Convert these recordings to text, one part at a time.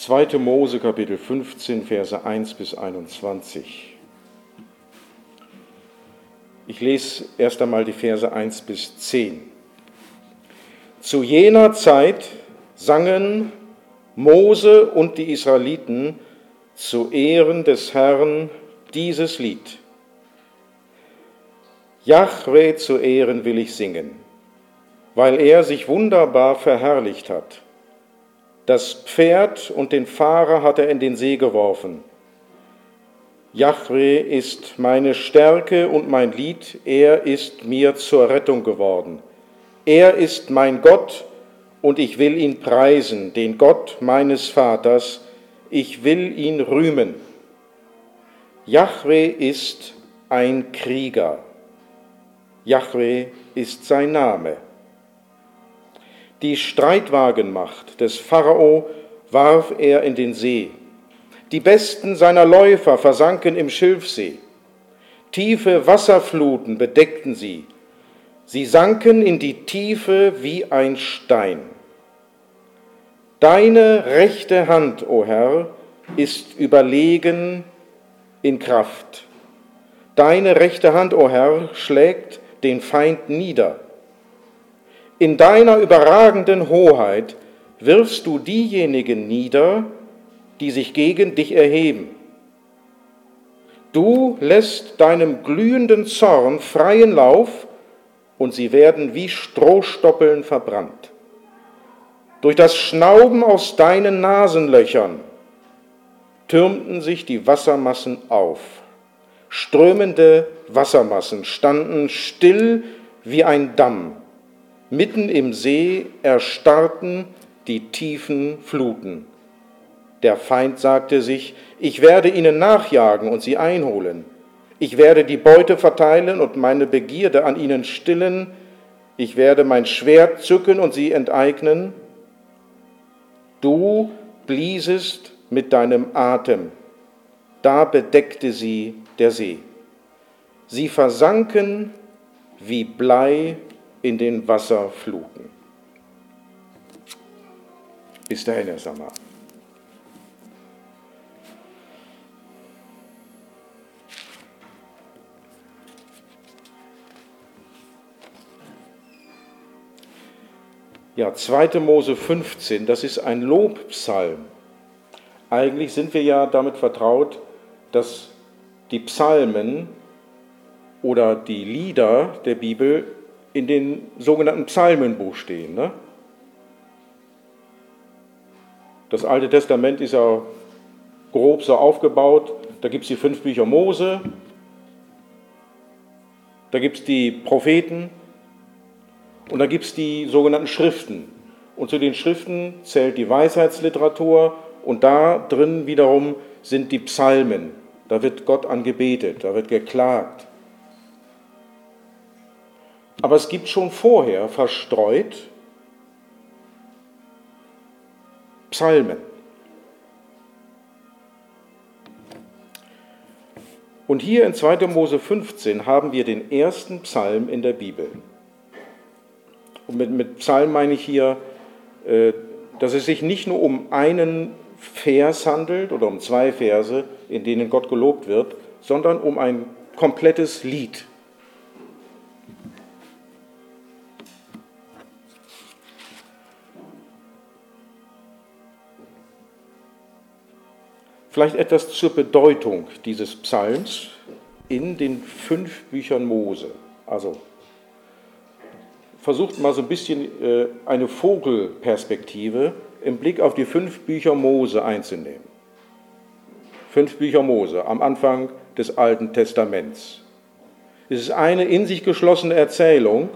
2. Mose Kapitel 15, Verse 1 bis 21. Ich lese erst einmal die Verse 1 bis 10. Zu jener Zeit sangen Mose und die Israeliten zu Ehren des Herrn dieses Lied. Jahwe zu Ehren will ich singen, weil er sich wunderbar verherrlicht hat. Das Pferd und den Fahrer hat er in den See geworfen. Jahwe ist meine Stärke und mein Lied, er ist mir zur Rettung geworden. Er ist mein Gott und ich will ihn preisen, den Gott meines Vaters, ich will ihn rühmen. Jahwe ist ein Krieger. Jahwe ist sein Name. Die Streitwagenmacht des Pharao warf er in den See. Die besten seiner Läufer versanken im Schilfsee. Tiefe Wasserfluten bedeckten sie. Sie sanken in die Tiefe wie ein Stein. Deine rechte Hand, o oh Herr, ist überlegen in Kraft. Deine rechte Hand, o oh Herr, schlägt den Feind nieder. In deiner überragenden Hoheit wirfst du diejenigen nieder, die sich gegen dich erheben. Du lässt deinem glühenden Zorn freien Lauf und sie werden wie Strohstoppeln verbrannt. Durch das Schnauben aus deinen Nasenlöchern türmten sich die Wassermassen auf. Strömende Wassermassen standen still wie ein Damm. Mitten im See erstarrten die tiefen Fluten. Der Feind sagte sich, ich werde ihnen nachjagen und sie einholen. Ich werde die Beute verteilen und meine Begierde an ihnen stillen. Ich werde mein Schwert zücken und sie enteignen. Du bliesest mit deinem Atem, da bedeckte sie der See. Sie versanken wie Blei in den Wasserfluten. Bis dahin erst einmal. Ja, 2. Mose 15, das ist ein Lobpsalm. Eigentlich sind wir ja damit vertraut, dass die Psalmen oder die Lieder der Bibel in den sogenannten Psalmenbuch stehen. Ne? Das Alte Testament ist ja grob so aufgebaut. Da gibt es die fünf Bücher Mose, da gibt es die Propheten, und da gibt es die sogenannten Schriften. Und zu den Schriften zählt die Weisheitsliteratur und da drin wiederum sind die Psalmen. Da wird Gott angebetet, da wird geklagt. Aber es gibt schon vorher verstreut Psalmen. Und hier in 2. Mose 15 haben wir den ersten Psalm in der Bibel. Und mit, mit Psalm meine ich hier, äh, dass es sich nicht nur um einen Vers handelt oder um zwei Verse, in denen Gott gelobt wird, sondern um ein komplettes Lied. Vielleicht etwas zur Bedeutung dieses Psalms in den fünf Büchern Mose. Also versucht mal so ein bisschen äh, eine Vogelperspektive im Blick auf die fünf Bücher Mose einzunehmen. Fünf Bücher Mose am Anfang des Alten Testaments. Es ist eine in sich geschlossene Erzählung,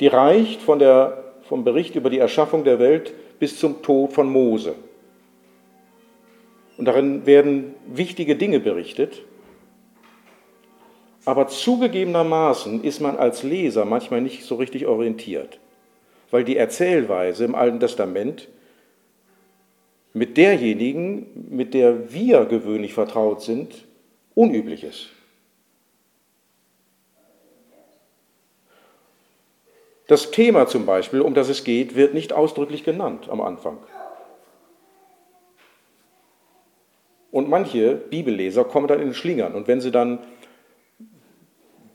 die reicht von der, vom Bericht über die Erschaffung der Welt bis zum Tod von Mose. Und darin werden wichtige Dinge berichtet, aber zugegebenermaßen ist man als Leser manchmal nicht so richtig orientiert, weil die Erzählweise im Alten Testament mit derjenigen, mit der wir gewöhnlich vertraut sind, unüblich ist. Das Thema zum Beispiel, um das es geht, wird nicht ausdrücklich genannt am Anfang. Und manche Bibelleser kommen dann in den Schlingern. Und wenn sie dann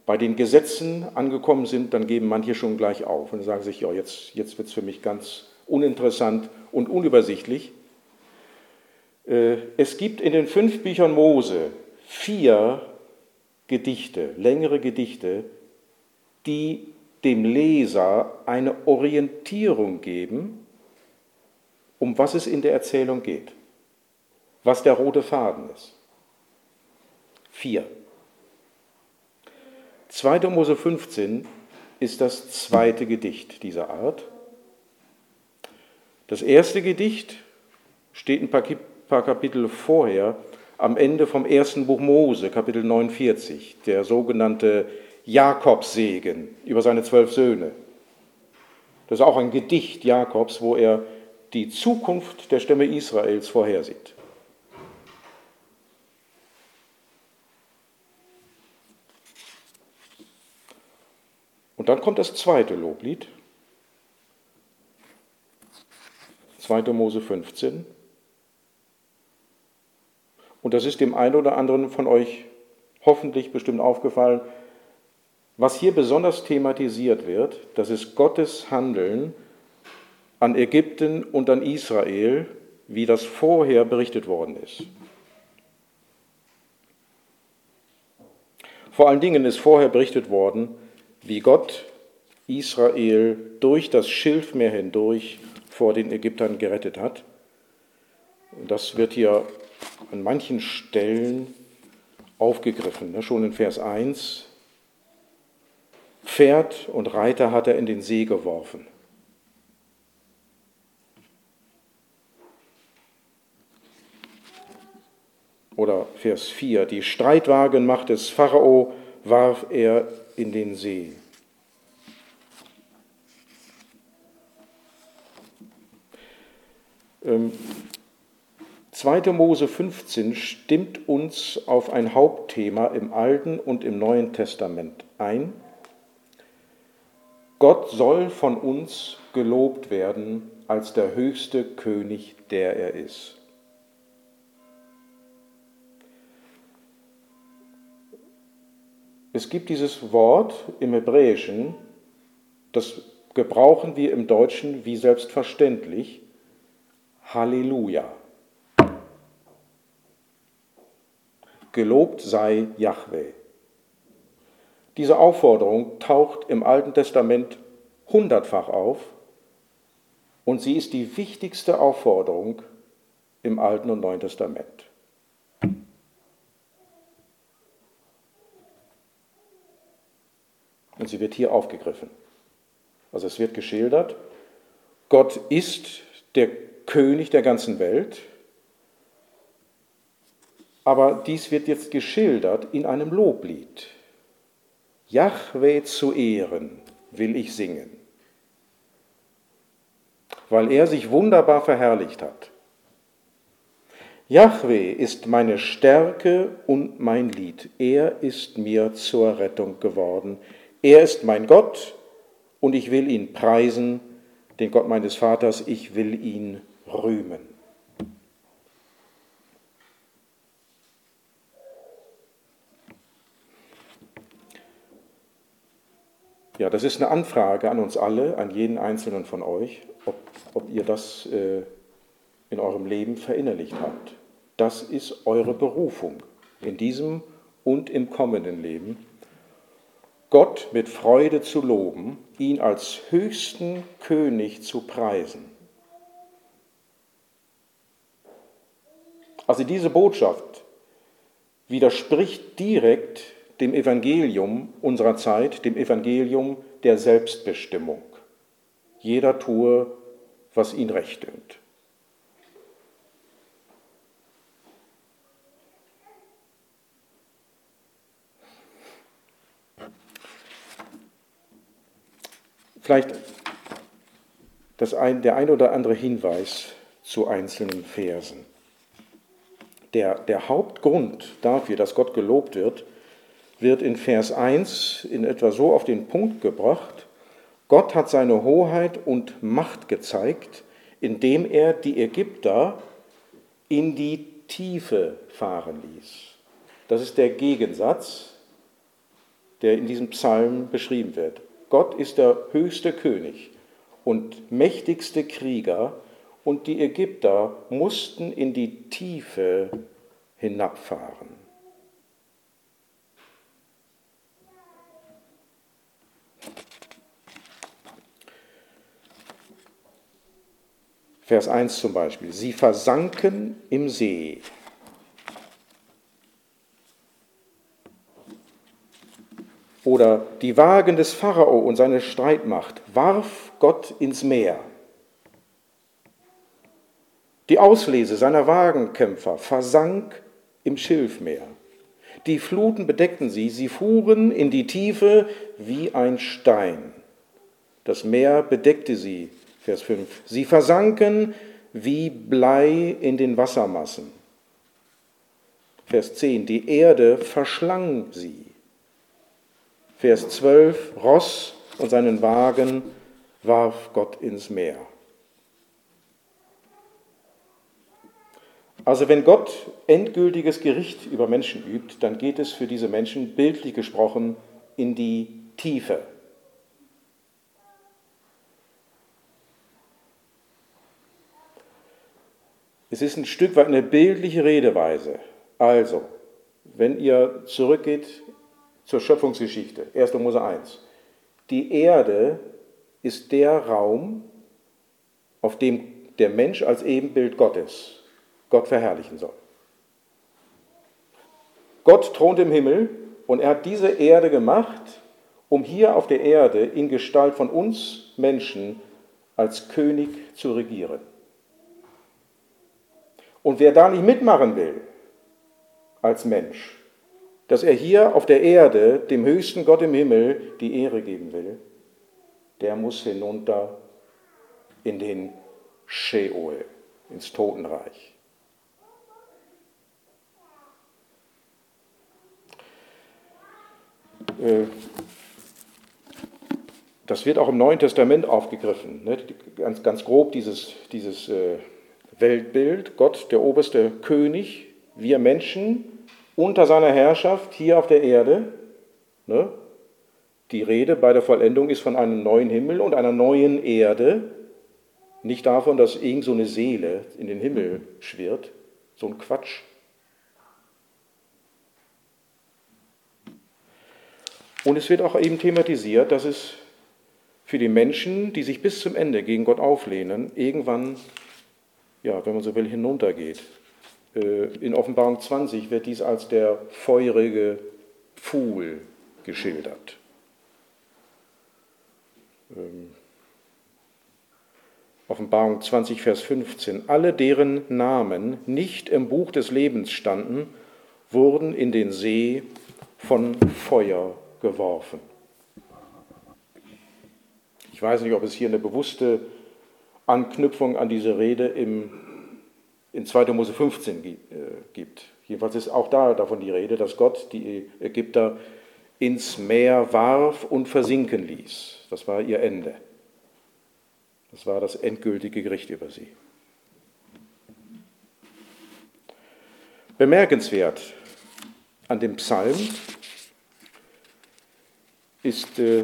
bei den Gesetzen angekommen sind, dann geben manche schon gleich auf und sagen sich, ja, jetzt, jetzt wird es für mich ganz uninteressant und unübersichtlich. Äh, es gibt in den fünf Büchern Mose vier Gedichte, längere Gedichte, die dem Leser eine Orientierung geben, um was es in der Erzählung geht, was der rote Faden ist. Vier. 2. Mose 15 ist das zweite Gedicht dieser Art. Das erste Gedicht steht ein paar Kapitel vorher, am Ende vom ersten Buch Mose, Kapitel 49, der sogenannte Jakobsegen über seine zwölf Söhne. Das ist auch ein Gedicht Jakobs, wo er die Zukunft der Stämme Israels vorhersieht. Und dann kommt das zweite Loblied, 2. Mose 15. Und das ist dem einen oder anderen von euch hoffentlich bestimmt aufgefallen. Was hier besonders thematisiert wird, das ist Gottes Handeln an Ägypten und an Israel, wie das vorher berichtet worden ist. Vor allen Dingen ist vorher berichtet worden, wie Gott Israel durch das Schilfmeer hindurch vor den Ägyptern gerettet hat. Das wird hier an manchen Stellen aufgegriffen. Ne? Schon in Vers 1. Pferd und Reiter hat er in den See geworfen. Oder Vers 4. Die Streitwagenmacht des Pharao warf er in den See. Ähm, 2. Mose 15 stimmt uns auf ein Hauptthema im Alten und im Neuen Testament ein. Gott soll von uns gelobt werden als der höchste König, der er ist. Es gibt dieses Wort im Hebräischen, das gebrauchen wir im Deutschen wie selbstverständlich, Halleluja. Gelobt sei Yahweh. Diese Aufforderung taucht im Alten Testament hundertfach auf und sie ist die wichtigste Aufforderung im Alten und Neuen Testament. Sie wird hier aufgegriffen. Also es wird geschildert, Gott ist der König der ganzen Welt, aber dies wird jetzt geschildert in einem Loblied. Jahwe zu ehren will ich singen, weil er sich wunderbar verherrlicht hat. Jahwe ist meine Stärke und mein Lied. Er ist mir zur Rettung geworden. Er ist mein Gott und ich will ihn preisen, den Gott meines Vaters, ich will ihn rühmen. Ja, das ist eine Anfrage an uns alle, an jeden Einzelnen von euch, ob, ob ihr das äh, in eurem Leben verinnerlicht habt. Das ist eure Berufung in diesem und im kommenden Leben. Gott mit Freude zu loben, ihn als höchsten König zu preisen. Also diese Botschaft widerspricht direkt dem Evangelium unserer Zeit, dem Evangelium der Selbstbestimmung. Jeder tue, was ihn recht dünkt. Vielleicht das ein, der ein oder andere Hinweis zu einzelnen Versen. Der, der Hauptgrund dafür, dass Gott gelobt wird, wird in Vers 1 in etwa so auf den Punkt gebracht, Gott hat seine Hoheit und Macht gezeigt, indem er die Ägypter in die Tiefe fahren ließ. Das ist der Gegensatz, der in diesem Psalm beschrieben wird. Gott ist der höchste König und mächtigste Krieger und die Ägypter mussten in die Tiefe hinabfahren. Vers 1 zum Beispiel. Sie versanken im See. Oder die Wagen des Pharao und seine Streitmacht warf Gott ins Meer. Die Auslese seiner Wagenkämpfer versank im Schilfmeer. Die Fluten bedeckten sie, sie fuhren in die Tiefe wie ein Stein. Das Meer bedeckte sie Vers 5. Sie versanken wie Blei in den Wassermassen. Vers 10. Die Erde verschlang sie. Vers 12. Ross und seinen Wagen warf Gott ins Meer. Also wenn Gott endgültiges Gericht über Menschen übt, dann geht es für diese Menschen, bildlich gesprochen, in die Tiefe. Es ist ein Stück weit eine bildliche Redeweise. Also, wenn ihr zurückgeht zur Schöpfungsgeschichte, 1. Mose 1, die Erde ist der Raum, auf dem der Mensch als Ebenbild Gottes Gott verherrlichen soll. Gott thront im Himmel und er hat diese Erde gemacht, um hier auf der Erde in Gestalt von uns Menschen als König zu regieren. Und wer da nicht mitmachen will, als Mensch, dass er hier auf der Erde dem höchsten Gott im Himmel die Ehre geben will, der muss hinunter in den Sheol, ins Totenreich. Äh, das wird auch im Neuen Testament aufgegriffen. Ne? Ganz, ganz grob dieses, dieses äh, Weltbild, Gott der oberste König, wir Menschen unter seiner Herrschaft hier auf der Erde. Ne? Die Rede bei der Vollendung ist von einem neuen Himmel und einer neuen Erde, nicht davon, dass irgend so eine Seele in den Himmel schwirrt, so ein Quatsch. Und es wird auch eben thematisiert, dass es für die Menschen, die sich bis zum Ende gegen Gott auflehnen, irgendwann ja, wenn man so will, hinuntergeht. Äh, in Offenbarung 20 wird dies als der feurige Pfuhl geschildert. Ähm, Offenbarung 20, Vers 15. Alle, deren Namen nicht im Buch des Lebens standen, wurden in den See von Feuer geworfen. Ich weiß nicht, ob es hier eine bewusste Anknüpfung an diese Rede im, in 2. Mose 15 äh, gibt. Jedenfalls ist auch da davon die Rede, dass Gott die Ägypter ins Meer warf und versinken ließ. Das war ihr Ende. Das war das endgültige Gericht über sie. Bemerkenswert an dem Psalm ist äh,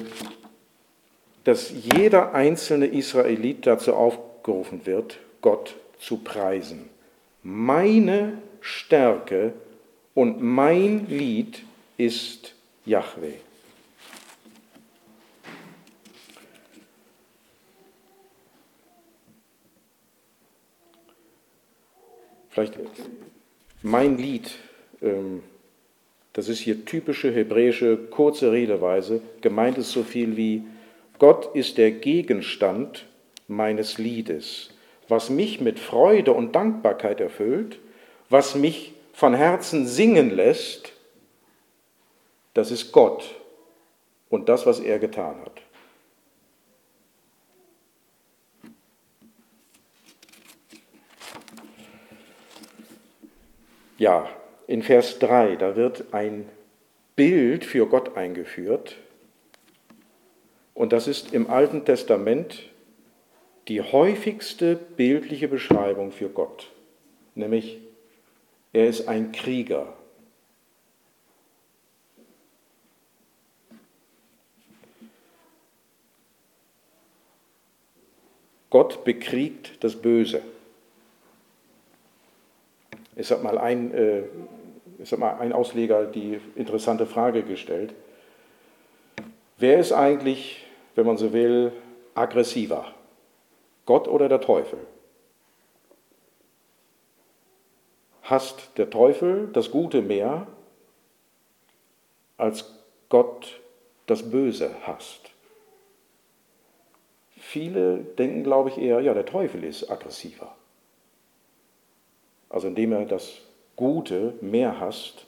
dass jeder einzelne Israelit dazu aufgerufen wird, Gott zu preisen. Meine Stärke und mein Lied ist Yahweh. Vielleicht mein Lied, ähm, das ist hier typische hebräische kurze Redeweise. Gemeint ist so viel wie Gott ist der Gegenstand meines Liedes, was mich mit Freude und Dankbarkeit erfüllt, was mich von Herzen singen lässt, das ist Gott und das, was er getan hat. Ja, in Vers 3, da wird ein Bild für Gott eingeführt, und das ist im Alten Testament die häufigste bildliche Beschreibung für Gott, nämlich Er ist ein Krieger. Gott bekriegt das Böse. Es hat mal ein, äh, hat mal ein Ausleger die interessante Frage gestellt. Wer ist eigentlich, wenn man so will, aggressiver? Gott oder der Teufel? Hasst der Teufel das Gute mehr, als Gott das Böse hasst? Viele denken, glaube ich, eher, ja, der Teufel ist aggressiver. Also indem er das Gute mehr hasst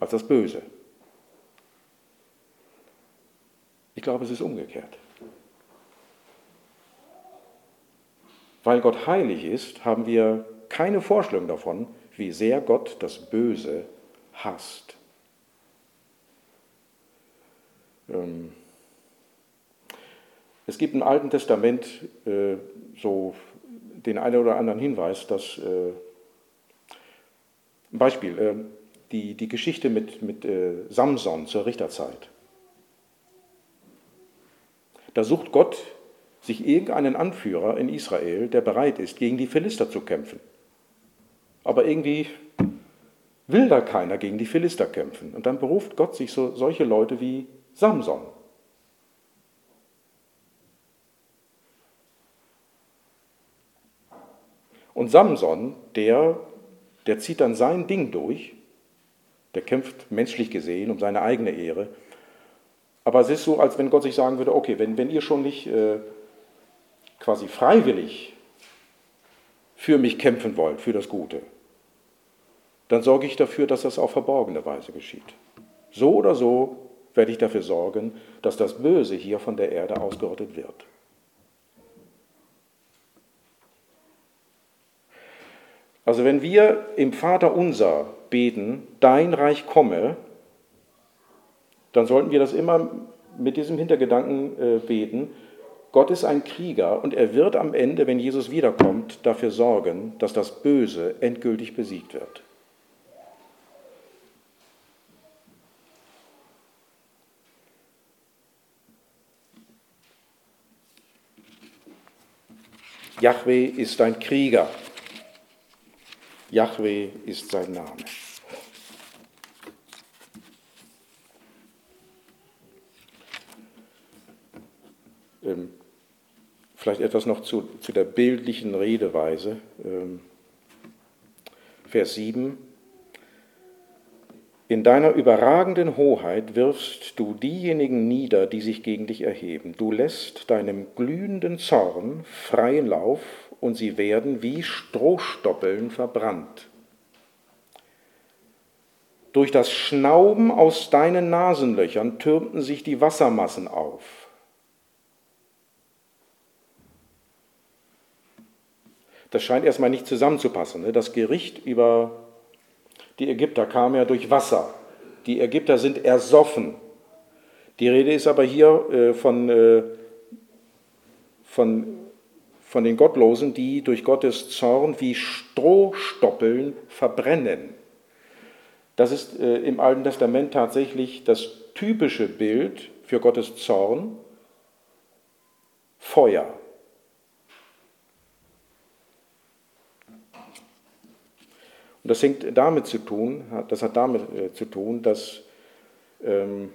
als das Böse. Ich glaube, es ist umgekehrt. Weil Gott heilig ist, haben wir keine Vorstellung davon, wie sehr Gott das Böse hasst. Ähm, es gibt im Alten Testament äh, so den einen oder anderen Hinweis, dass, äh, ein Beispiel, äh, die, die Geschichte mit, mit Samson zur Richterzeit. Da sucht Gott sich irgendeinen Anführer in Israel, der bereit ist, gegen die Philister zu kämpfen. Aber irgendwie will da keiner gegen die Philister kämpfen. Und dann beruft Gott sich so, solche Leute wie Samson. Und Samson, der, der zieht dann sein Ding durch, der kämpft menschlich gesehen um seine eigene Ehre. Aber es ist so, als wenn Gott sich sagen würde, okay, wenn, wenn ihr schon nicht äh, quasi freiwillig für mich kämpfen wollt, für das Gute, dann sorge ich dafür, dass das auf verborgene Weise geschieht. So oder so werde ich dafür sorgen, dass das Böse hier von der Erde ausgerottet wird. Also wenn wir im Vater unser beten, dein Reich komme, dann sollten wir das immer mit diesem Hintergedanken äh, beten. Gott ist ein Krieger und er wird am Ende, wenn Jesus wiederkommt, dafür sorgen, dass das Böse endgültig besiegt wird. Yahweh ist ein Krieger. Yahweh ist sein Name. Ähm, vielleicht etwas noch zu, zu der bildlichen Redeweise. Ähm, Vers 7. In deiner überragenden Hoheit wirfst du diejenigen nieder, die sich gegen dich erheben. Du lässt deinem glühenden Zorn freien Lauf und sie werden wie Strohstoppeln verbrannt. Durch das Schnauben aus deinen Nasenlöchern türmten sich die Wassermassen auf. Das scheint erstmal nicht zusammenzupassen. Ne? Das Gericht über die Ägypter kam ja durch Wasser. Die Ägypter sind ersoffen. Die Rede ist aber hier äh, von, äh, von von den Gottlosen, die durch Gottes Zorn wie Strohstoppeln verbrennen. Das ist äh, im Alten Testament tatsächlich das typische Bild für Gottes Zorn, Feuer. Und das hängt damit zu tun, das hat damit äh, zu tun, dass ähm,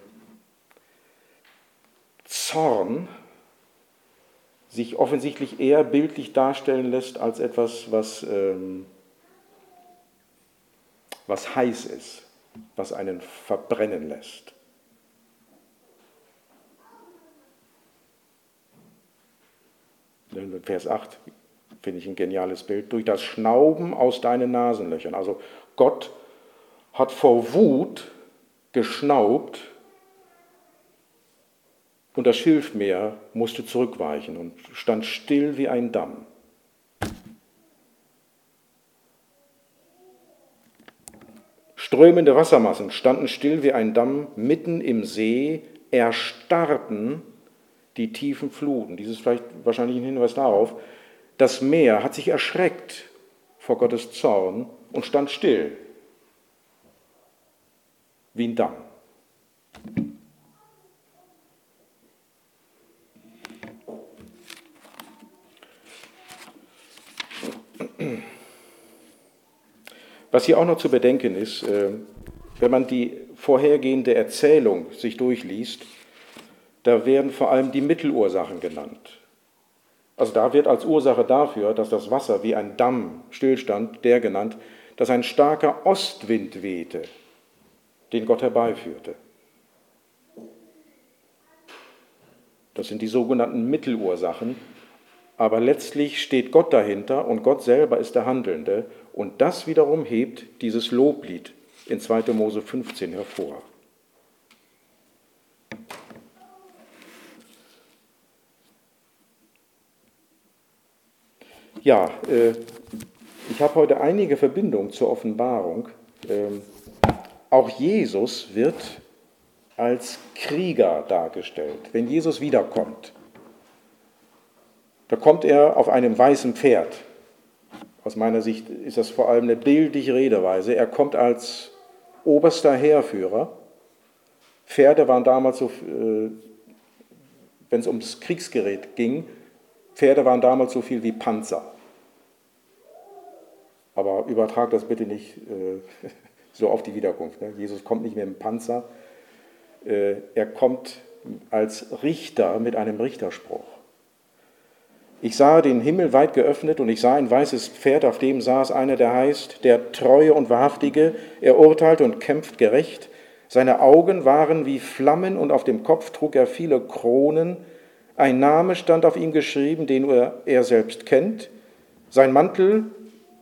Zorn sich offensichtlich eher bildlich darstellen lässt als etwas, was, ähm, was heiß ist, was einen verbrennen lässt. Vers 8 finde ich ein geniales Bild. Durch das Schnauben aus deinen Nasenlöchern. Also Gott hat vor Wut geschnaubt und das Schilfmeer musste zurückweichen und stand still wie ein Damm. Strömende Wassermassen standen still wie ein Damm mitten im See, erstarrten die tiefen Fluten. Dies ist vielleicht wahrscheinlich ein Hinweis darauf, das Meer hat sich erschreckt vor Gottes Zorn und stand still, wie ein Damm. Was hier auch noch zu bedenken ist, äh, wenn man die vorhergehende Erzählung sich durchliest, da werden vor allem die Mittelursachen genannt. Also da wird als Ursache dafür, dass das Wasser wie ein Damm stillstand, der genannt, dass ein starker Ostwind wehte, den Gott herbeiführte. Das sind die sogenannten Mittelursachen. Aber letztlich steht Gott dahinter und Gott selber ist der Handelnde. Und das wiederum hebt dieses Loblied in 2. Mose 15 hervor. Ja, äh, ich habe heute einige Verbindungen zur Offenbarung. Ähm, auch Jesus wird als Krieger dargestellt, wenn Jesus wiederkommt. Da kommt er auf einem weißen Pferd. Aus meiner Sicht ist das vor allem eine bildliche Redeweise. Er kommt als oberster Heerführer. Pferde waren damals so, äh, wenn es ums Kriegsgerät ging, Pferde waren damals so viel wie Panzer. Aber übertrag das bitte nicht äh, so auf die Wiederkunft. Ne? Jesus kommt nicht mit dem Panzer, äh, er kommt als Richter mit einem Richterspruch. Ich sah den Himmel weit geöffnet und ich sah ein weißes Pferd, auf dem saß einer, der heißt, der Treue und Wahrhaftige, er urteilt und kämpft gerecht. Seine Augen waren wie Flammen und auf dem Kopf trug er viele Kronen. Ein Name stand auf ihm geschrieben, den er selbst kennt. Sein Mantel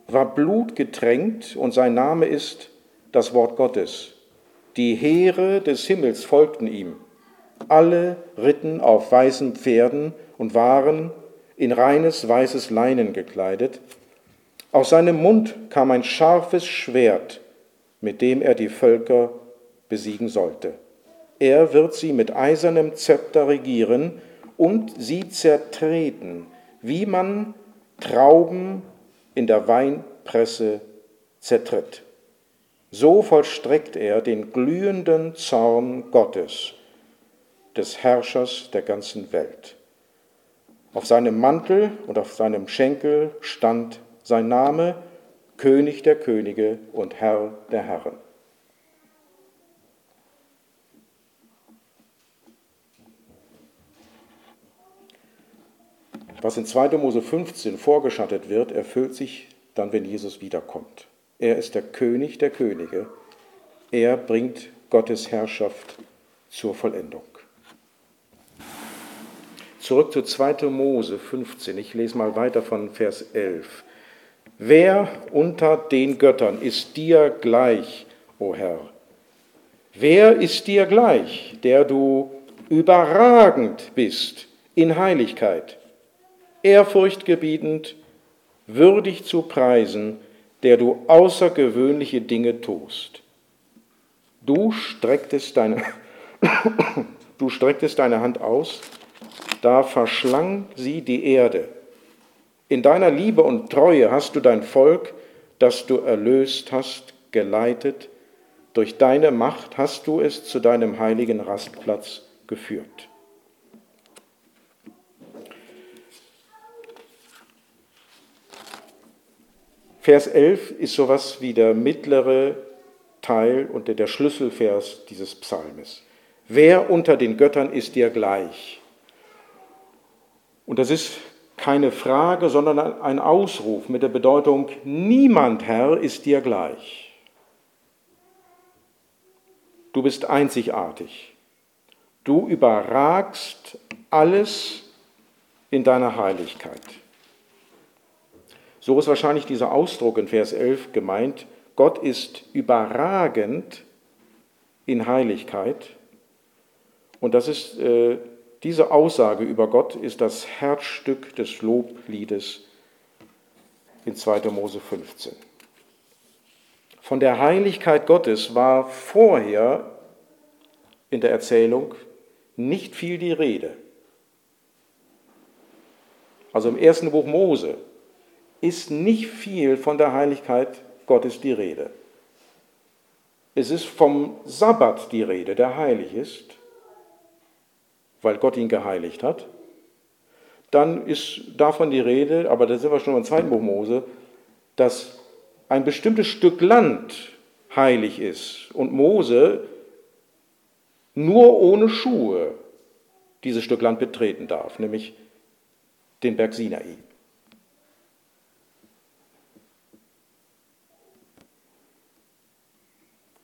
war blutgetränkt und sein Name ist das Wort Gottes. Die Heere des Himmels folgten ihm. Alle ritten auf weißen Pferden und waren in reines weißes Leinen gekleidet. Aus seinem Mund kam ein scharfes Schwert, mit dem er die Völker besiegen sollte. Er wird sie mit eisernem Zepter regieren und sie zertreten, wie man Trauben in der Weinpresse zertritt. So vollstreckt er den glühenden Zorn Gottes, des Herrschers der ganzen Welt. Auf seinem Mantel und auf seinem Schenkel stand sein Name, König der Könige und Herr der Herren. Was in 2. Mose 15 vorgeschattet wird, erfüllt sich dann, wenn Jesus wiederkommt. Er ist der König der Könige. Er bringt Gottes Herrschaft zur Vollendung. Zurück zu 2. Mose 15. Ich lese mal weiter von Vers 11. Wer unter den Göttern ist dir gleich, o Herr? Wer ist dir gleich, der du überragend bist in Heiligkeit? Ehrfurchtgebietend, würdig zu preisen, der du außergewöhnliche Dinge tust. Du strecktest deine, du strecktest deine Hand aus, da verschlang sie die Erde. In deiner Liebe und Treue hast du dein Volk, das du erlöst hast, geleitet. Durch deine Macht hast du es zu deinem heiligen Rastplatz geführt. Vers 11 ist sowas wie der mittlere Teil und der Schlüsselvers dieses Psalmes. Wer unter den Göttern ist dir gleich? Und das ist keine Frage, sondern ein Ausruf mit der Bedeutung, niemand, Herr, ist dir gleich. Du bist einzigartig. Du überragst alles in deiner Heiligkeit. So ist wahrscheinlich dieser Ausdruck in Vers 11 gemeint. Gott ist überragend in Heiligkeit. Und das ist, äh, diese Aussage über Gott ist das Herzstück des Lobliedes in 2. Mose 15. Von der Heiligkeit Gottes war vorher in der Erzählung nicht viel die Rede. Also im ersten Buch Mose ist nicht viel von der Heiligkeit Gottes die Rede. Es ist vom Sabbat die Rede, der heilig ist, weil Gott ihn geheiligt hat. Dann ist davon die Rede, aber da sind wir schon im zweiten Buch Mose, dass ein bestimmtes Stück Land heilig ist und Mose nur ohne Schuhe dieses Stück Land betreten darf, nämlich den Berg Sinai.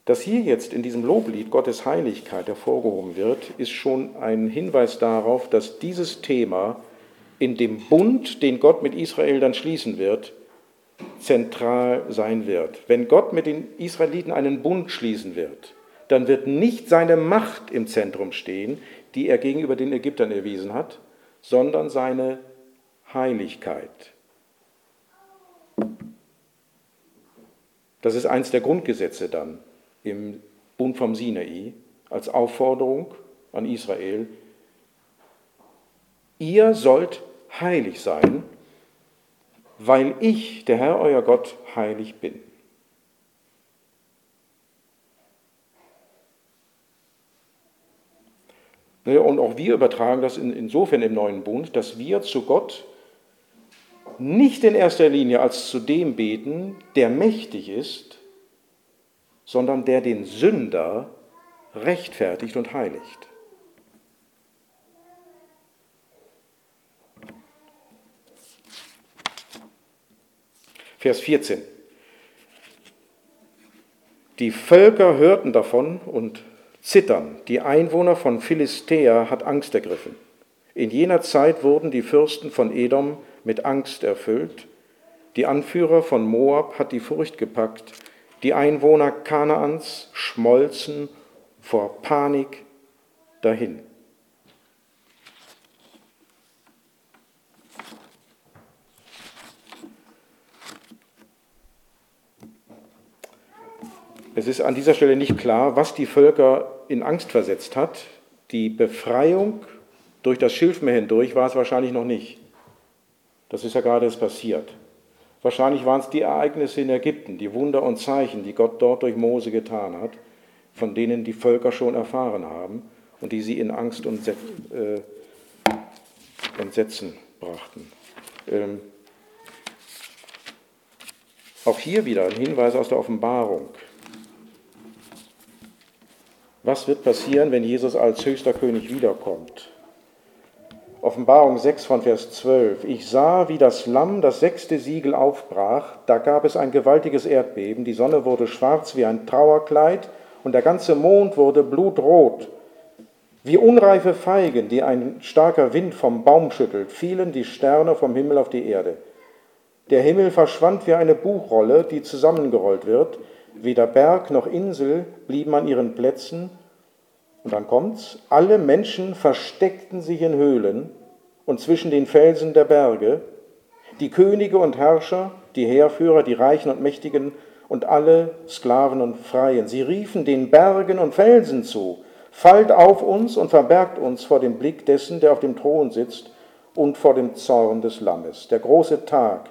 Dass hier jetzt in diesem Loblied Gottes Heiligkeit hervorgehoben wird, ist schon ein Hinweis darauf, dass dieses Thema in dem Bund, den Gott mit Israel dann schließen wird, zentral sein wird. Wenn Gott mit den Israeliten einen Bund schließen wird, dann wird nicht seine Macht im Zentrum stehen, die er gegenüber den Ägyptern erwiesen hat, sondern seine Heiligkeit. Das ist eins der Grundgesetze dann im Bund vom Sinai als Aufforderung an Israel, ihr sollt heilig sein, weil ich, der Herr euer Gott, heilig bin. Und auch wir übertragen das insofern im neuen Bund, dass wir zu Gott nicht in erster Linie als zu dem beten, der mächtig ist, sondern der den Sünder rechtfertigt und heiligt. Vers 14. Die Völker hörten davon und zittern. Die Einwohner von Philistea hat Angst ergriffen. In jener Zeit wurden die Fürsten von Edom mit Angst erfüllt. Die Anführer von Moab hat die Furcht gepackt die Einwohner Kanaans schmolzen vor Panik dahin. Es ist an dieser Stelle nicht klar, was die Völker in Angst versetzt hat. Die Befreiung durch das Schilfmeer hindurch war es wahrscheinlich noch nicht. Das ist ja gerade passiert. Wahrscheinlich waren es die Ereignisse in Ägypten, die Wunder und Zeichen, die Gott dort durch Mose getan hat, von denen die Völker schon erfahren haben und die sie in Angst und äh, Entsetzen brachten. Ähm, auch hier wieder ein Hinweis aus der Offenbarung. Was wird passieren, wenn Jesus als höchster König wiederkommt? Offenbarung 6 von Vers 12. Ich sah, wie das Lamm das sechste Siegel aufbrach. Da gab es ein gewaltiges Erdbeben. Die Sonne wurde schwarz wie ein Trauerkleid und der ganze Mond wurde blutrot. Wie unreife Feigen, die ein starker Wind vom Baum schüttelt, fielen die Sterne vom Himmel auf die Erde. Der Himmel verschwand wie eine Buchrolle, die zusammengerollt wird. Weder Berg noch Insel blieben an ihren Plätzen. Und dann kommt's, alle Menschen versteckten sich in Höhlen und zwischen den Felsen der Berge, die Könige und Herrscher, die Heerführer, die Reichen und Mächtigen und alle Sklaven und Freien. Sie riefen den Bergen und Felsen zu, fallt auf uns und verbergt uns vor dem Blick dessen, der auf dem Thron sitzt und vor dem Zorn des Lammes. Der große Tag,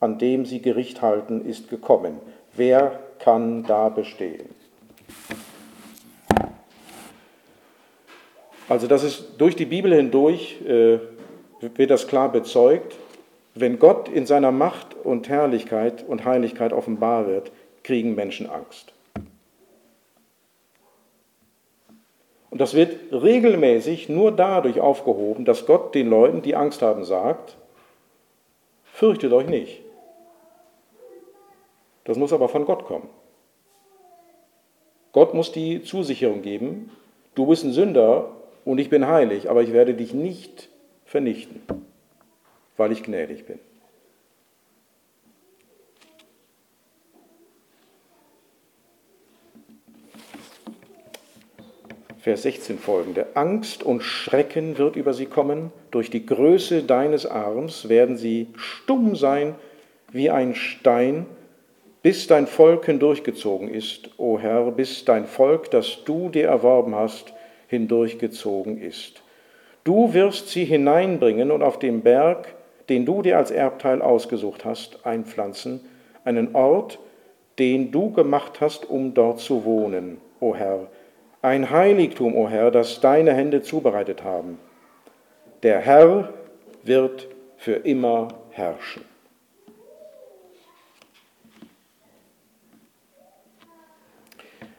an dem sie Gericht halten, ist gekommen. Wer kann da bestehen? Also das ist durch die Bibel hindurch, äh, wird das klar bezeugt, wenn Gott in seiner Macht und Herrlichkeit und Heiligkeit offenbar wird, kriegen Menschen Angst. Und das wird regelmäßig nur dadurch aufgehoben, dass Gott den Leuten, die Angst haben, sagt, fürchtet euch nicht. Das muss aber von Gott kommen. Gott muss die Zusicherung geben, du bist ein Sünder und ich bin heilig, aber ich werde dich nicht vernichten, weil ich gnädig bin. Vers 16 folgende. Angst und Schrecken wird über sie kommen. Durch die Größe deines Arms werden sie stumm sein wie ein Stein, bis dein Volk hindurchgezogen ist, o Herr, bis dein Volk, das du dir erworben hast, hindurchgezogen ist. Du wirst sie hineinbringen und auf dem Berg den du dir als Erbteil ausgesucht hast, einpflanzen, einen Ort, den du gemacht hast, um dort zu wohnen, o Herr. Ein Heiligtum, o Herr, das deine Hände zubereitet haben. Der Herr wird für immer herrschen.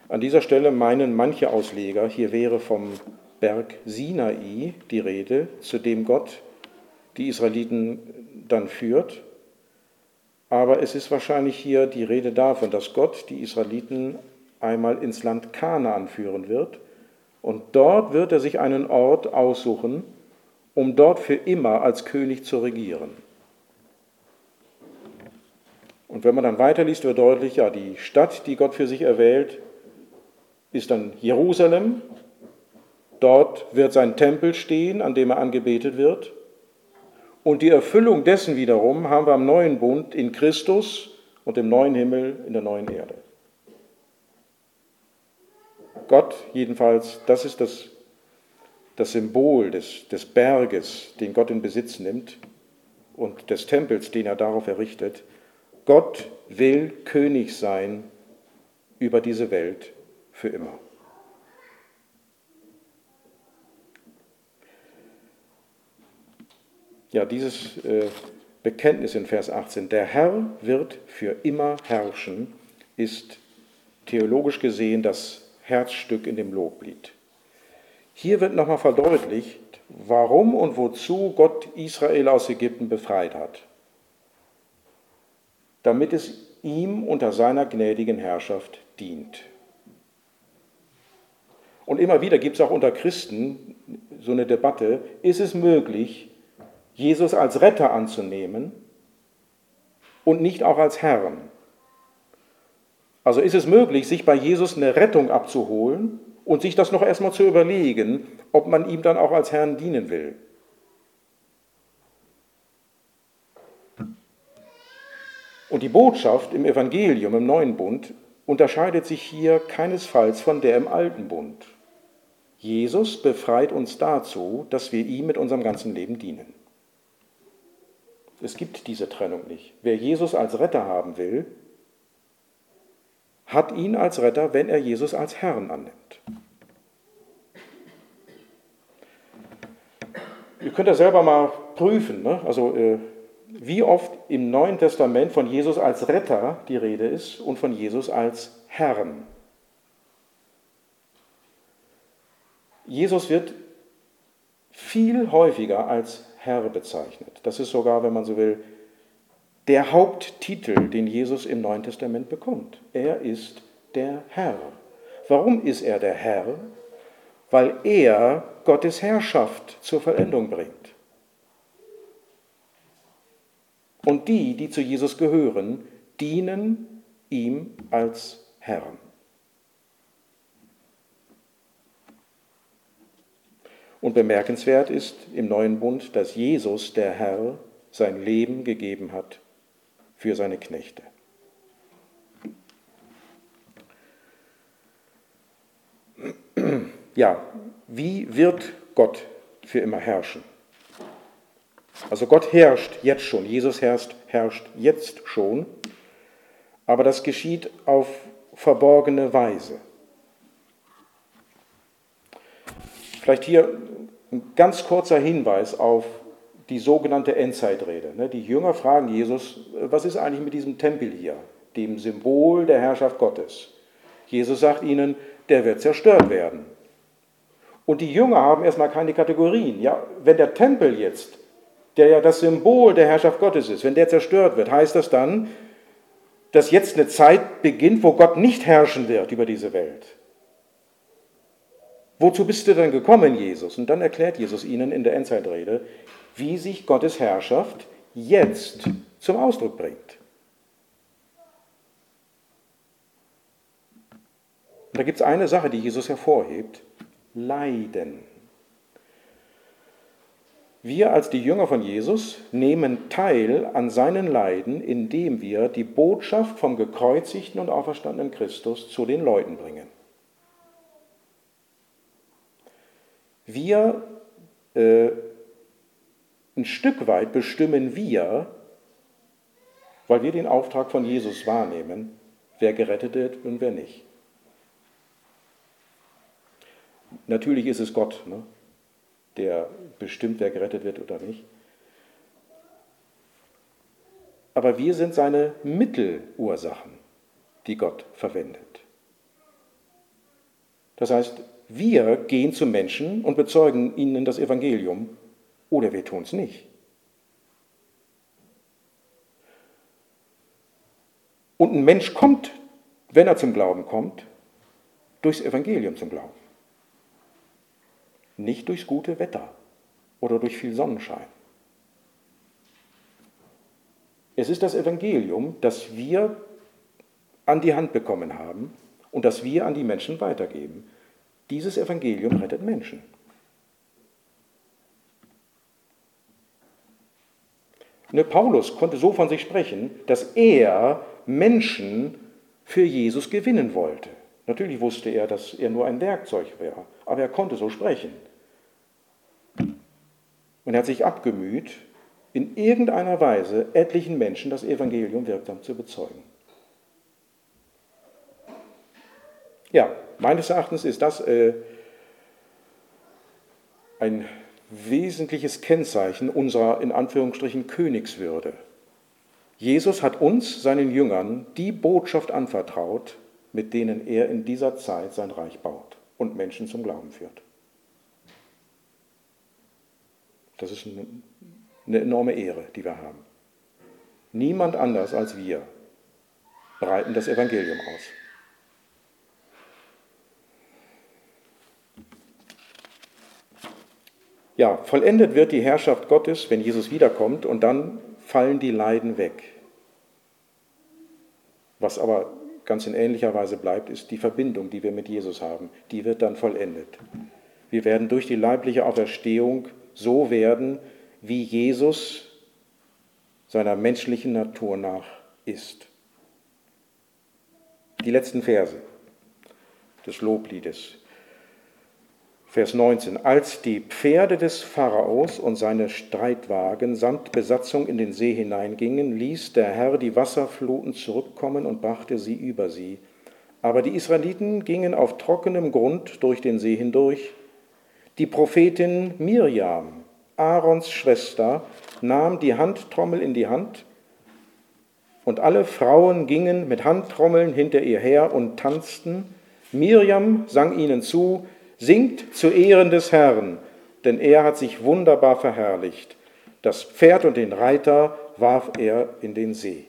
An dieser Stelle meinen manche Ausleger, hier wäre vom Berg Sinai die Rede, zu dem Gott die Israeliten dann führt. Aber es ist wahrscheinlich hier die Rede davon, dass Gott die Israeliten einmal ins Land Kanaan führen wird. Und dort wird er sich einen Ort aussuchen, um dort für immer als König zu regieren. Und wenn man dann weiterliest, wird deutlich, ja, die Stadt, die Gott für sich erwählt, ist dann Jerusalem. Dort wird sein Tempel stehen, an dem er angebetet wird. Und die Erfüllung dessen wiederum haben wir am neuen Bund in Christus und im neuen Himmel in der neuen Erde. Gott jedenfalls, das ist das, das Symbol des, des Berges, den Gott in Besitz nimmt und des Tempels, den er darauf errichtet. Gott will König sein über diese Welt für immer. Ja, dieses äh, Bekenntnis in Vers 18, der Herr wird für immer herrschen, ist theologisch gesehen das Herzstück in dem Loblied. Hier wird nochmal verdeutlicht, warum und wozu Gott Israel aus Ägypten befreit hat. Damit es ihm unter seiner gnädigen Herrschaft dient. Und immer wieder gibt es auch unter Christen so eine Debatte, ist es möglich, Jesus als Retter anzunehmen und nicht auch als Herrn? Also ist es möglich, sich bei Jesus eine Rettung abzuholen und sich das noch erstmal zu überlegen, ob man ihm dann auch als Herrn dienen will? Und die Botschaft im Evangelium, im neuen Bund, unterscheidet sich hier keinesfalls von der im alten Bund. Jesus befreit uns dazu, dass wir ihm mit unserem ganzen Leben dienen. Es gibt diese Trennung nicht. Wer Jesus als Retter haben will, hat ihn als Retter, wenn er Jesus als Herrn annimmt. Ihr könnt das selber mal prüfen. Ne? Also, äh, wie oft im Neuen Testament von Jesus als Retter die Rede ist und von Jesus als Herrn. Jesus wird viel häufiger als Herr bezeichnet. Das ist sogar, wenn man so will, der Haupttitel, den Jesus im Neuen Testament bekommt. Er ist der Herr. Warum ist er der Herr? Weil er Gottes Herrschaft zur Vollendung bringt. Und die, die zu Jesus gehören, dienen ihm als Herrn. Und bemerkenswert ist im neuen Bund, dass Jesus, der Herr, sein Leben gegeben hat für seine Knechte. Ja, wie wird Gott für immer herrschen? Also Gott herrscht jetzt schon, Jesus herrscht, herrscht jetzt schon, aber das geschieht auf verborgene Weise. Vielleicht hier ein ganz kurzer Hinweis auf die sogenannte Endzeitrede. Ne? Die Jünger fragen Jesus, was ist eigentlich mit diesem Tempel hier, dem Symbol der Herrschaft Gottes? Jesus sagt ihnen, der wird zerstört werden. Und die Jünger haben erstmal keine Kategorien. Ja, wenn der Tempel jetzt, der ja das Symbol der Herrschaft Gottes ist, wenn der zerstört wird, heißt das dann, dass jetzt eine Zeit beginnt, wo Gott nicht herrschen wird über diese Welt. Wozu bist du denn gekommen, Jesus? Und dann erklärt Jesus ihnen in der Endzeitrede, wie sich Gottes Herrschaft jetzt zum Ausdruck bringt. Und da gibt es eine Sache, die Jesus hervorhebt, Leiden. Wir als die Jünger von Jesus nehmen teil an seinen Leiden, indem wir die Botschaft vom gekreuzigten und auferstandenen Christus zu den Leuten bringen. Wir äh, ein Stück weit bestimmen wir, weil wir den Auftrag von Jesus wahrnehmen, wer gerettet wird und wer nicht. Natürlich ist es Gott, ne, der bestimmt, wer gerettet wird oder nicht. Aber wir sind seine Mittelursachen, die Gott verwendet. Das heißt, wir gehen zu Menschen und bezeugen ihnen das Evangelium oder wir tun es nicht. Und ein Mensch kommt, wenn er zum Glauben kommt, durchs Evangelium zum Glauben. Nicht durchs gute Wetter oder durch viel Sonnenschein. Es ist das Evangelium, das wir an die Hand bekommen haben und das wir an die Menschen weitergeben. Dieses Evangelium rettet Menschen. Ne, Paulus konnte so von sich sprechen, dass er Menschen für Jesus gewinnen wollte. Natürlich wusste er, dass er nur ein Werkzeug wäre, aber er konnte so sprechen. Und er hat sich abgemüht, in irgendeiner Weise etlichen Menschen das Evangelium wirksam zu bezeugen. Ja, meines Erachtens ist das äh, ein wesentliches Kennzeichen unserer in Anführungsstrichen Königswürde. Jesus hat uns, seinen Jüngern, die Botschaft anvertraut, mit denen er in dieser Zeit sein Reich baut und Menschen zum Glauben führt. Das ist eine enorme Ehre, die wir haben. Niemand anders als wir breiten das Evangelium aus. Ja, vollendet wird die Herrschaft Gottes, wenn Jesus wiederkommt, und dann fallen die Leiden weg. Was aber ganz in ähnlicher Weise bleibt, ist die Verbindung, die wir mit Jesus haben. Die wird dann vollendet. Wir werden durch die leibliche Auferstehung so werden, wie Jesus seiner menschlichen Natur nach ist. Die letzten Verse des Lobliedes. Vers 19. Als die Pferde des Pharaos und seine Streitwagen samt Besatzung in den See hineingingen, ließ der Herr die Wasserfluten zurückkommen und brachte sie über sie. Aber die Israeliten gingen auf trockenem Grund durch den See hindurch. Die Prophetin Mirjam, Aarons Schwester, nahm die Handtrommel in die Hand, und alle Frauen gingen mit Handtrommeln hinter ihr her und tanzten. Mirjam sang ihnen zu, Singt zu Ehren des Herrn, denn er hat sich wunderbar verherrlicht. Das Pferd und den Reiter warf er in den See.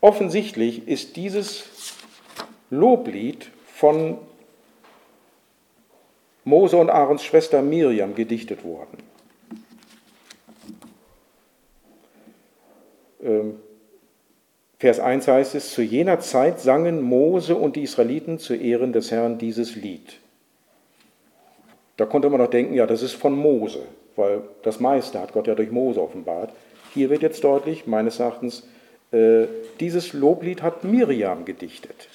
Offensichtlich ist dieses Loblied von Mose und Aarons Schwester Miriam gedichtet worden. Ähm, Vers 1 heißt es, zu jener Zeit sangen Mose und die Israeliten zu Ehren des Herrn dieses Lied. Da konnte man noch denken, ja, das ist von Mose, weil das meiste hat Gott ja durch Mose offenbart. Hier wird jetzt deutlich, meines Erachtens, äh, dieses Loblied hat Miriam gedichtet.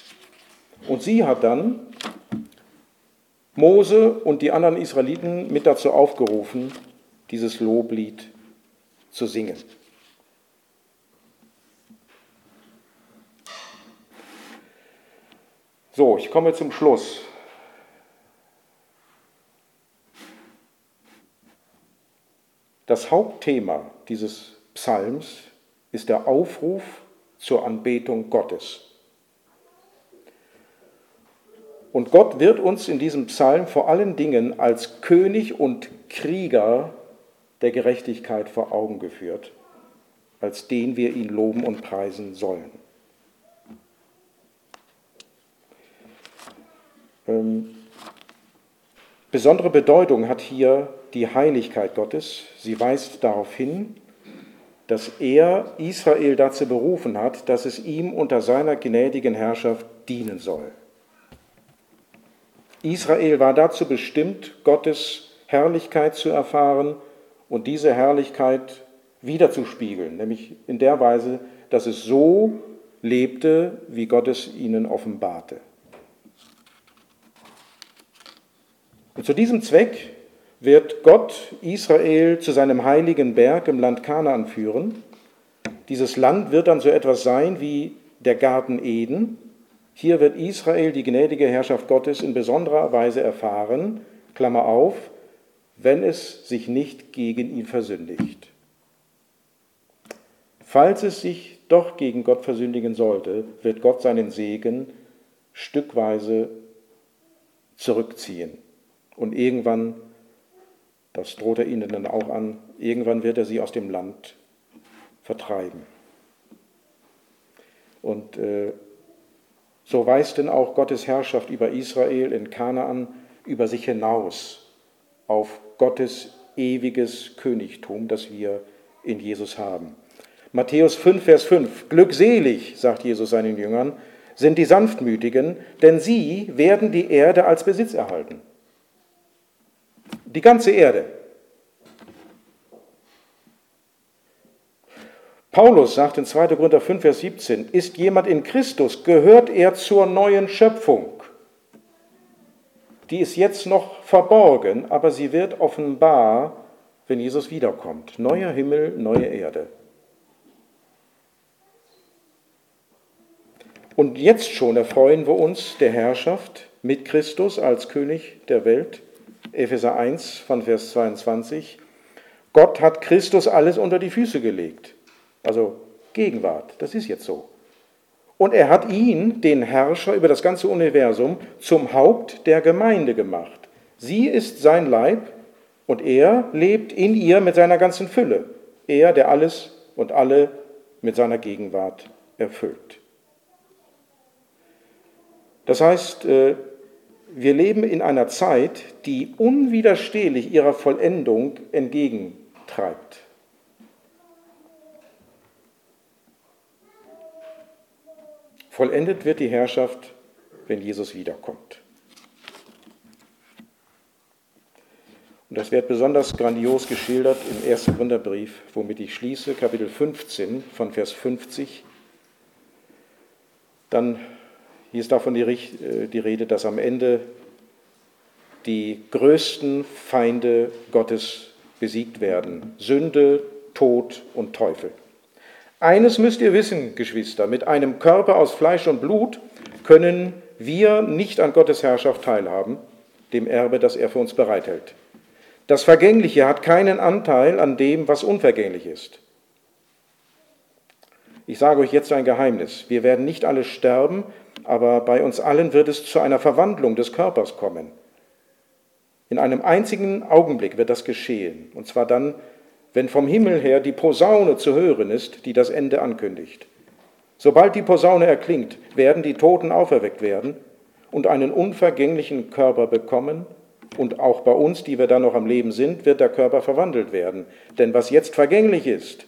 Und sie hat dann Mose und die anderen Israeliten mit dazu aufgerufen, dieses Loblied zu singen. So, ich komme zum Schluss. Das Hauptthema dieses Psalms ist der Aufruf zur Anbetung Gottes. Und Gott wird uns in diesem Psalm vor allen Dingen als König und Krieger der Gerechtigkeit vor Augen geführt, als den wir ihn loben und preisen sollen. Besondere Bedeutung hat hier die Heiligkeit Gottes. Sie weist darauf hin, dass er Israel dazu berufen hat, dass es ihm unter seiner gnädigen Herrschaft dienen soll. Israel war dazu bestimmt, Gottes Herrlichkeit zu erfahren und diese Herrlichkeit wiederzuspiegeln, nämlich in der Weise, dass es so lebte, wie Gott es ihnen offenbarte. Und zu diesem Zweck wird Gott Israel zu seinem heiligen Berg im Land Kanaan führen. Dieses Land wird dann so etwas sein wie der Garten Eden. Hier wird Israel die gnädige Herrschaft Gottes in besonderer Weise erfahren, Klammer auf, wenn es sich nicht gegen ihn versündigt. Falls es sich doch gegen Gott versündigen sollte, wird Gott seinen Segen stückweise zurückziehen. Und irgendwann, das droht er ihnen dann auch an, irgendwann wird er sie aus dem Land vertreiben. Und äh, so weist denn auch Gottes Herrschaft über Israel in Kanaan über sich hinaus auf Gottes ewiges Königtum, das wir in Jesus haben. Matthäus 5, Vers 5. Glückselig, sagt Jesus seinen Jüngern, sind die Sanftmütigen, denn sie werden die Erde als Besitz erhalten. Die ganze Erde. Paulus sagt in 2. Korinther 5, Vers 17, ist jemand in Christus, gehört er zur neuen Schöpfung. Die ist jetzt noch verborgen, aber sie wird offenbar, wenn Jesus wiederkommt. Neuer Himmel, neue Erde. Und jetzt schon erfreuen wir uns der Herrschaft mit Christus als König der Welt. Epheser 1 von Vers 22. Gott hat Christus alles unter die Füße gelegt. Also Gegenwart, das ist jetzt so. Und er hat ihn, den Herrscher über das ganze Universum, zum Haupt der Gemeinde gemacht. Sie ist sein Leib und er lebt in ihr mit seiner ganzen Fülle. Er, der alles und alle mit seiner Gegenwart erfüllt. Das heißt, äh, wir leben in einer Zeit, die unwiderstehlich ihrer Vollendung entgegentreibt. Vollendet wird die Herrschaft, wenn Jesus wiederkommt. Und das wird besonders grandios geschildert im ersten Gründerbrief, womit ich schließe, Kapitel 15 von Vers 50. Dann hier ist davon die, äh, die Rede, dass am Ende die größten Feinde Gottes besiegt werden. Sünde, Tod und Teufel. Eines müsst ihr wissen, Geschwister, mit einem Körper aus Fleisch und Blut können wir nicht an Gottes Herrschaft teilhaben, dem Erbe, das er für uns bereithält. Das Vergängliche hat keinen Anteil an dem, was unvergänglich ist. Ich sage euch jetzt ein Geheimnis. Wir werden nicht alle sterben, aber bei uns allen wird es zu einer Verwandlung des Körpers kommen. In einem einzigen Augenblick wird das geschehen, und zwar dann, wenn vom Himmel her die Posaune zu hören ist, die das Ende ankündigt. Sobald die Posaune erklingt, werden die Toten auferweckt werden und einen unvergänglichen Körper bekommen, und auch bei uns, die wir dann noch am Leben sind, wird der Körper verwandelt werden. Denn was jetzt vergänglich ist,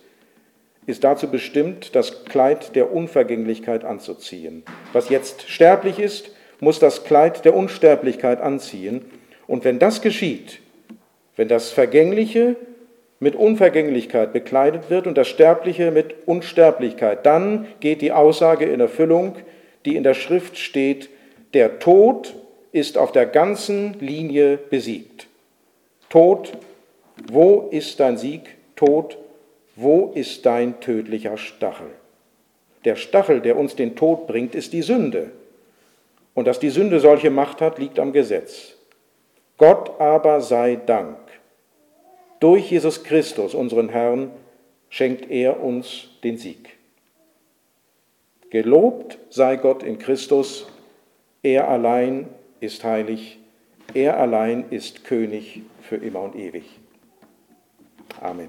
ist dazu bestimmt, das Kleid der Unvergänglichkeit anzuziehen. Was jetzt sterblich ist, muss das Kleid der Unsterblichkeit anziehen. Und wenn das geschieht, wenn das Vergängliche mit Unvergänglichkeit bekleidet wird und das Sterbliche mit Unsterblichkeit, dann geht die Aussage in Erfüllung, die in der Schrift steht, der Tod ist auf der ganzen Linie besiegt. Tod, wo ist dein Sieg? Tod, wo ist dein tödlicher Stachel? Der Stachel, der uns den Tod bringt, ist die Sünde. Und dass die Sünde solche Macht hat, liegt am Gesetz. Gott aber sei Dank. Durch Jesus Christus, unseren Herrn, schenkt er uns den Sieg. Gelobt sei Gott in Christus, er allein ist heilig, er allein ist König für immer und ewig. Amen.